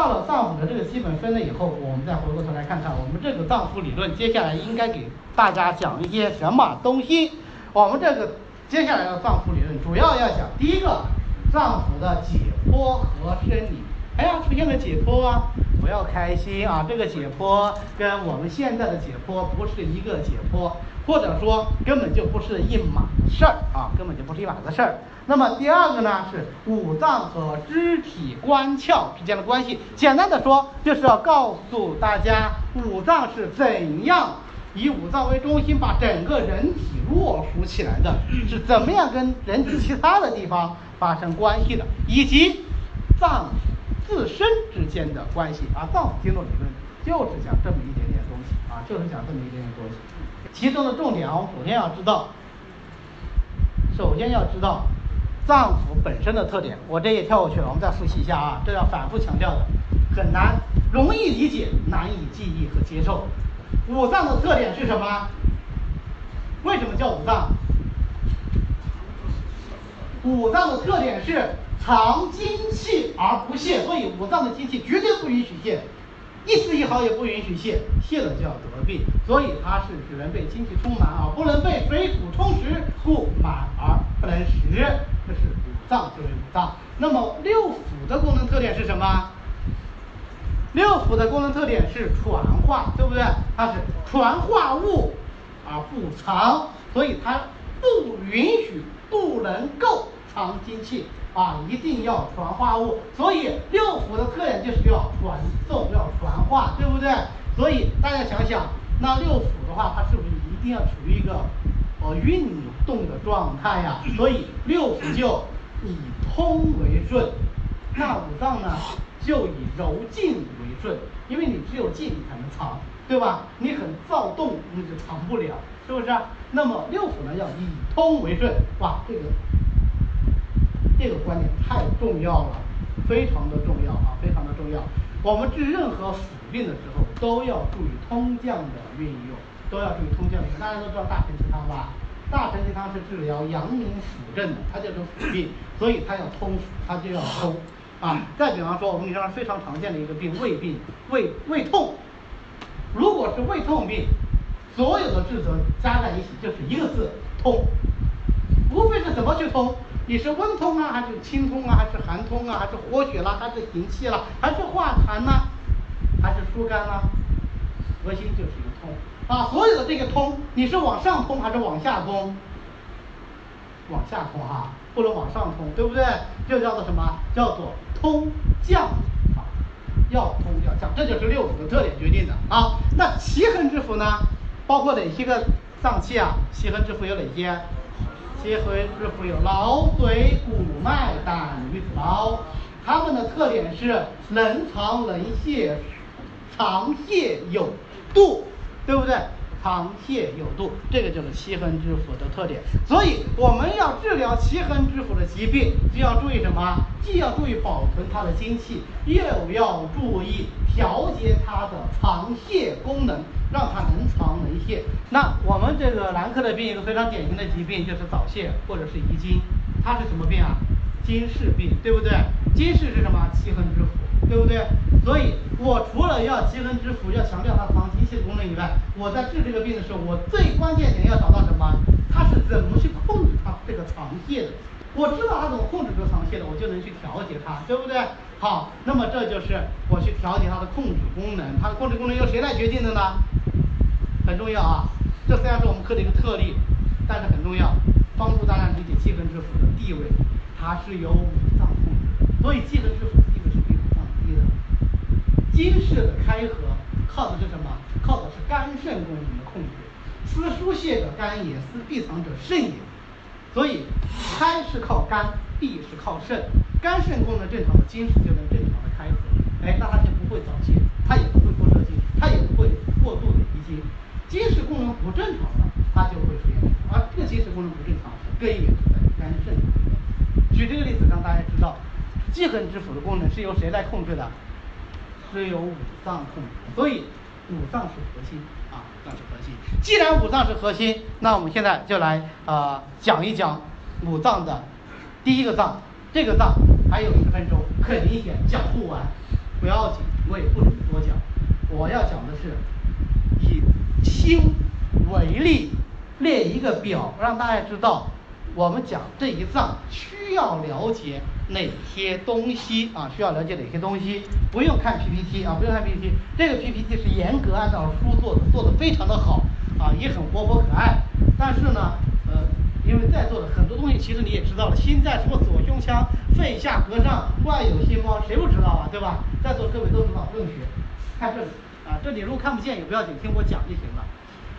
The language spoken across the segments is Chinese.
到了脏腑的这个基本分类以后，我们再回过头来看看我们这个脏腑理论，接下来应该给大家讲一些什么东西？我们这个接下来的脏腑理论主要要讲第一个，脏腑的解剖和生理。哎呀，出现了解剖啊，不要开心啊！这个解剖跟我们现在的解剖不是一个解剖，或者说根本就不是一码事儿啊，根本就不是一码子事儿。那么第二个呢，是五脏和肢体关窍之间的关系。简单的说，就是要告诉大家五脏是怎样以五脏为中心把整个人体络属起来的，是怎么样跟人体其他的地方发生关系的，以及脏。自身之间的关系啊，脏腑经络理论就是讲这么一点点东西啊，就是讲这么一点点东西。其中的重点啊，我们首先要知道，首先要知道脏腑本身的特点。我这也跳过去了，我们再复习一下啊，这要反复强调的，很难，容易理解，难以记忆和接受。五脏的特点是什么？为什么叫五脏？五脏的特点是。藏精气而不泄，所以五脏的精气绝对不允许泄，一丝一毫也不允许泄，泄了就要得病。所以它是只能被精气充满啊，不能被水谷充实，故满而不能实。这是五脏就是五脏。那么六腑的功能特点是什么？六腑的功能特点是传化，对不对？它是传化物而不藏，所以它不允许，不能够藏精气。啊，一定要传化物，所以六腑的特点就是要传送，要传化，对不对？所以大家想想，那六腑的话，它是不是一定要处于一个呃运动的状态呀？所以六腑就以通为顺，那五脏呢就以柔静为顺，因为你只有静才能藏，对吧？你很躁动，你就藏不了，是不是？那么六腑呢要以通为顺，哇，这个。这个观点太重要了，非常的重要啊，非常的重要。我们治任何腑病的时候，都要注意通降的运用，都要注意通降的。大家都知道大承气汤吧？大承气汤是治疗阳明腑症的，它叫做腑病，所以它要通，它就要通啊。再比方说，我们临床上非常常见的一个病，胃病，胃胃痛。如果是胃痛病，所有的治则加在一起就是一个字：通。无非是怎么去通。你是温通啊，还是清通啊，还是寒通啊，还是活血啦，还是行气啦，还是化痰呢，还是疏肝呢？核心就是一个通啊！所有的这个通，你是往上通还是往下通？往下通哈，不能往上通，对不对？这叫做什么？叫做通降法，要通要降，这就是六腑的特点决定的啊。那奇恒之腑呢，包括哪些个脏器啊？奇恒之腑有哪些？结合日腹有劳髓骨脉胆与子包，它们的特点是能藏能泄，藏泄有度，对不对？藏泄有度，这个就是七分之腑的特点。所以我们要治疗七分之腑的疾病，就要注意什么？既要注意保存它的精气，又要注意调节它的藏泄功能，让它能藏能泄。那我们这个男科的病，一个非常典型的疾病就是早泄或者是遗精，它是什么病啊？金氏病，对不对？金氏是什么？七分之腑。对不对？所以我除了要七横之腑，要强调它藏精气的功能以外，我在治这个病的时候，我最关键点要找到什么？它是怎么去控制它这个藏泄的？我知道它怎么控制这个藏泄的，我就能去调节它，对不对？好，那么这就是我去调节它的控制功能。它的控制功能由谁来决定的呢？很重要啊！这虽然是我们科的一个特例，但是很重要，帮助大家理解七横之腑的地位。它是由五脏控制，所以七横之腑。金氏的开合靠的是什么？靠的是肝肾功能的控制。思疏泄者肝也，思闭藏者肾也。所以开是靠肝，闭是靠肾。肝肾功能正常的金氏就能正常的开合，哎，那它就不会早泄，它也不会过热精，它也不会过度的遗精。金氏功能不正常的，它就会出现。而这个金氏功能不正常，根源就在肝肾。举这个例子让大家知道，记恨之腑的功能是由谁来控制的？只有五脏控制，所以五脏是核心啊，五脏是核心。既然五脏是核心，那我们现在就来啊讲一讲五脏的第一个脏。这个脏还有十分钟，很明显讲不完，不要。紧，我也不多讲。我要讲的是以心为例，列一个表，让大家知道我们讲这一脏需要了解哪些东西啊？需要了解哪些东西？不用看 PPT 啊，不用看 PPT，这个 PPT 是严格按照书做的，做的非常的好啊，也很活泼可爱。但是呢，呃，因为在座的很多东西，其实你也知道了，心在什么左胸腔，肺下膈上，外有心包，谁不知道啊？对吧？在座各位都知道，不用学。看这里啊，这里如果看不见也不要紧，听我讲就行了。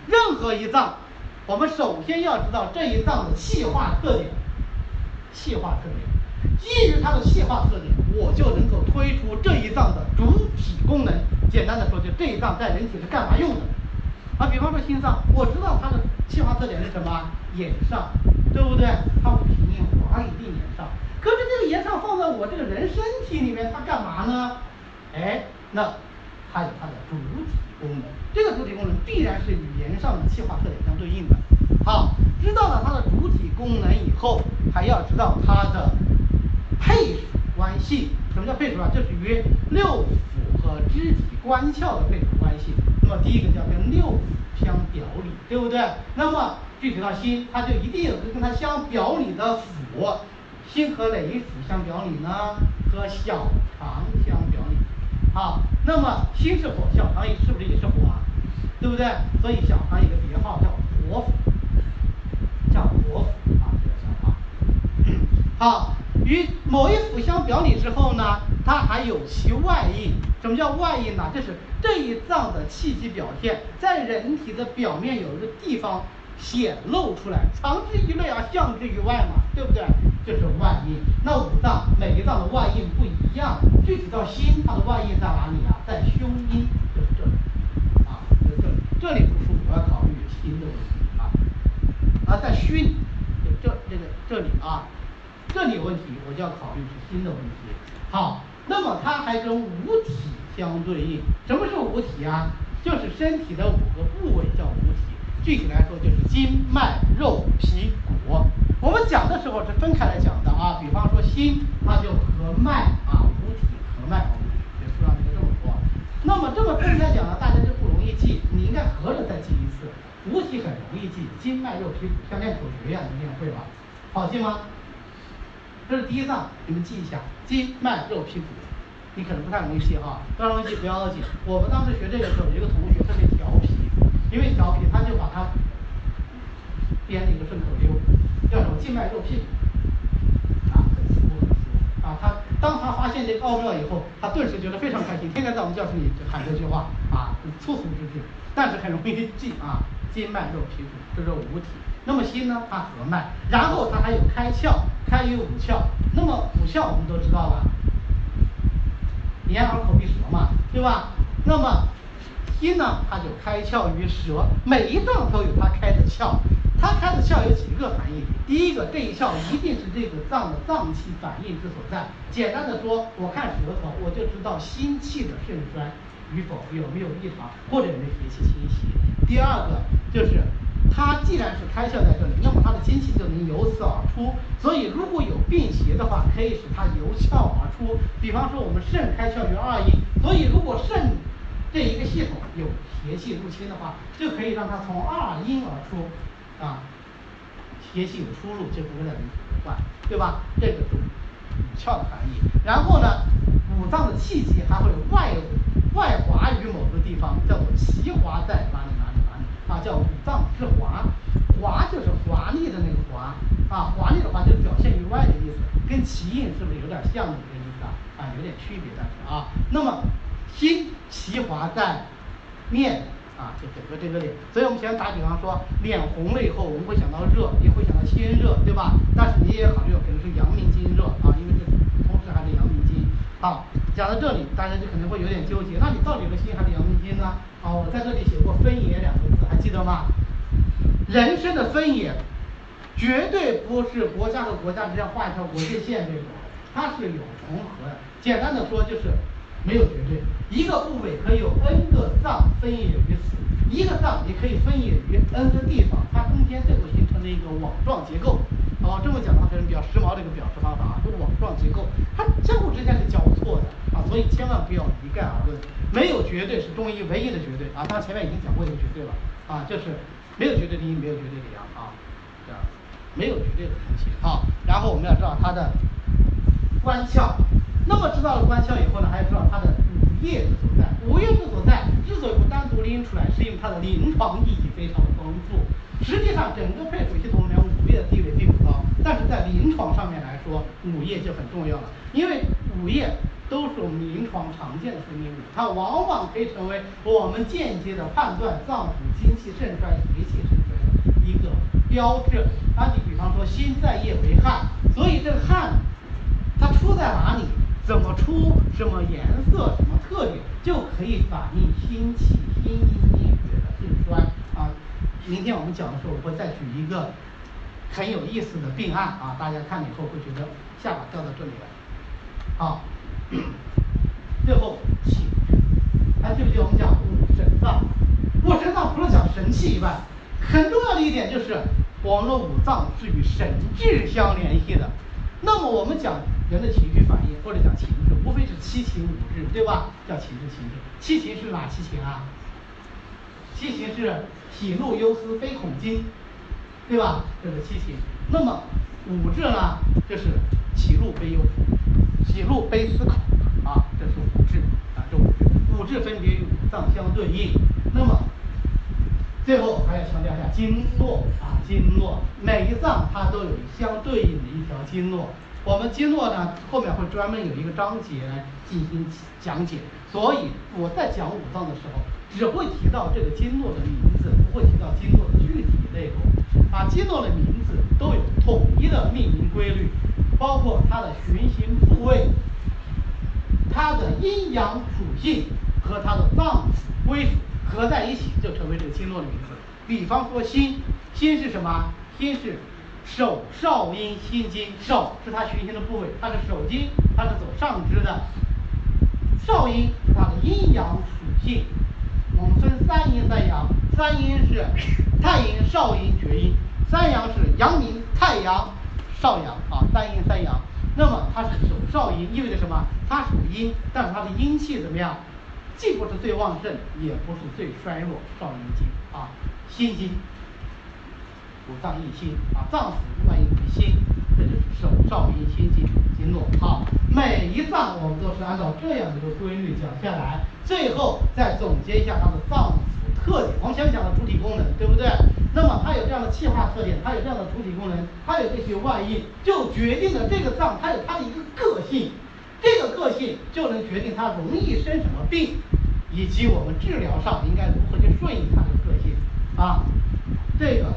任何一脏，我们首先要知道这一脏的气化特点。气化特点，基于它的气化特点，我就能够推出这一脏的主体功能。简单的说，就这一脏在人体是干嘛用的？啊，比方说心脏，我知道它的气化特点是什么？眼上，对不对？它五行阴华里定炎上。可是这个炎上放在我这个人身体里面，它干嘛呢？哎，那它有它的主体功能。这个主体功能必然是与炎上的气化特点相对应的。好，知道了它的主体功能以后，还要知道它的配属关系。什么叫配属啊？就是与六腑和肢体官窍的配属关系。那么第一个叫跟六腑相表里，对不对？那么具体到心，它就一定有个跟它相表里的腑。心和哪一腑相表里呢？和小肠相表里。好，那么心是火，小肠也是不是也是火啊？对不对？所以小肠有个别号叫火腑，叫火腑啊，这个小肠。好，与某一腑相表里之后呢，它还有其外应。什么叫外应呢？就是这一脏的气机表现，在人体的表面有一个地方显露出来，藏之于内而象之于外嘛，对不对？就是外应。那五脏每一脏的外应不一样，具体到心，它的外应在哪里啊？在胸阴，就是这里啊，就是这里。这里不舒服，我要考虑心的问题啊。啊，在虚，就这这个这里啊，这里有问题，我就要考虑是心的问题。好，那么它还跟五体相对应。什么是五体啊？就是身体的五个部位叫五体。具体来说，就是筋脉肉皮骨。我们讲的时候是分开来讲的啊，比方说心，它就和脉啊，五体和脉，我们学书上就这么说。那么这么分开讲呢，大家就不容易记，你应该合着再记一次。五体很容易记，筋脉肉皮骨像练口诀一样，你练会吧？好记吗？这是第一脏，你们记一下，筋脉肉皮骨，你可能不太容易记哈，不容易记不要紧。我们当时学这个时候，有一个同学特别调皮，因为调皮，他就把它编了一个顺口溜。叫什么静脉肉屁股啊，很舒服很舒服啊！他当他发现这个奥妙以后，他顿时觉得非常开心，天天在我们教室里喊这句话啊，粗俗之句，但是很容易记啊。筋脉肉皮骨，这是五体。那么心呢？它合脉，然后它还有开窍，开于五窍。那么五窍我们都知道了，眼耳口鼻舌嘛，对吧？那么心呢？它就开窍于舌，每一脏都有它开的窍。它开的窍有几个含义？第一个，这一窍一定是这个脏的脏气反应之所在。简单的说，我看舌头，我就知道心气的盛衰与否，有没有异常，或者有没有邪气侵袭。第二个就是，它既然是开窍在这里，那么它的精气就能由此而出。所以如果有病邪的话，可以使它由窍而出。比方说我们肾开窍于二阴，所以如果肾这一个系统有邪气入侵的话，就可以让它从二阴而出。啊，邪气有出路，就不会让人患，对吧？这个是五窍的含义。然后呢，五脏的气机还会外外滑于某个地方，叫做奇滑在哪里哪里哪里啊，叫五脏之华，华就是华丽的那个华啊，华丽的话就是表现于外的意思，跟奇印是不是有点像的这个意思啊？啊，有点区别，但是啊，那么心奇华在面。啊，就整个这个脸，所以我们先打比方说，脸红了以后，我们会想到热，也会想到心热，对吧？但是你也考虑可能是阳明经热啊，因为这同时还是阳明经。啊，讲到这里，大家就可能会有点纠结，那你到底是心还是阳明经呢？啊，我在这里写过分野两个字，记得吗？人生的分野，绝对不是国家和国家之间画一条国界线这种，它是有重合的。简单的说就是。没有绝对，一个部位可以有 n 个脏分野于此，一个脏也可以分野于 n 个地方，它中间最后形成了一个网状结构。哦，这么讲的话可能比较时髦的一个表示方法啊，就是网状结构，它相互之间是交错的啊，所以千万不要一概而论，没有绝对是中医唯一的绝对啊。当然前面已经讲过一个绝对了啊，就是没有绝对的阴，没有绝对的阳啊，这样没有绝对的东西啊。然后我们要知道它的官窍，那么知道了官窍以后呢，还要知道它的五液之所在。五液之所在之所以不单独拎出来，是因为它的临床意义非常的丰富。实际上，整个配属系统里面，五液的地位并不高，但是在临床上面来说，五液就很重要了。因为五液都是我们临床常见的分泌物，它往往可以成为我们间接的判断脏腑精气肾衰、邪气盛衰的一个标志。啊，你比方说心在液为汗，所以这个汗它出在哪里，怎么出，什么颜色，什么特点，就可以反映心气、心阴、阴血的盛衰啊。明天我们讲的时候，我会再举一个很有意思的病案啊，大家看了以后会觉得下巴掉到这里来。好，最后气，还记不记得我们讲五神脏？五神脏除了讲神气以外，很重要的一点就是我们的五脏是与神志相联系的。那么我们讲人的情绪反应或者讲情志，无非是七情五志，对吧？叫情志情志。七情是哪七情啊？七情是喜怒忧思悲恐惊，对吧？这是七情。那么五志呢，就是喜怒悲忧，喜怒悲思考啊，这是五志啊，这五志。五志分别与五脏相对应。那么最后还要强调一下经络啊，经络每一脏它都有相对应的一条经络。我们经络呢后面会专门有一个章节来进行讲解。所以我在讲五脏的时候。只会提到这个经络的名字，不会提到经络的具体内容。啊，经络的名字都有统一的命名规律，包括它的循行部位、它的阴阳属性和它的脏腑归属合在一起，就成为这个经络的名字。比方说心，心是什么？心是手少阴心经，手是它循行的部位，它是手经，它是走上肢的。少阴是它的阴阳属性。我们分三阴三阳，三阴是太阴、少阴、厥阴，三阳是阳明、太阳、少阳啊，三阴三阳。那么它是手少阴，意味着什么？它属阴，但是它的阴气怎么样？既不是最旺盛，也不是最衰弱。少阴经啊，心经，五脏一心啊，脏腑万一于心，这就是手少阴心经经络好。每一脏我们都是按照这样的一个规律讲下来。最后再总结一下它的脏腑特点。我们前讲的主体功能，对不对？那么它有这样的气化特点，它有这样的主体功能，它有这些外因，就决定了这个脏它有它的一个个性。这个个性就能决定它容易生什么病，以及我们治疗上应该如何去顺应它的个性啊。这个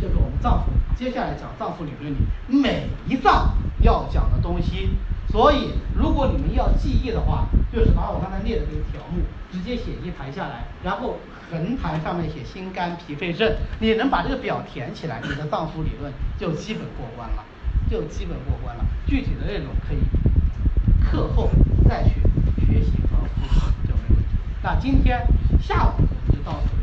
就是我们脏腑。接下来讲脏腑理论里每一脏要讲的东西。所以，如果你们要记忆的话，就是把我刚才列的这个条目直接写一排下来，然后横排上面写心肝脾肺肾，你能把这个表填起来，你的脏腑理论就基本过关了，就基本过关了。具体的内容可以课后再去学习和复习就没问题。那今天下午我们就到此。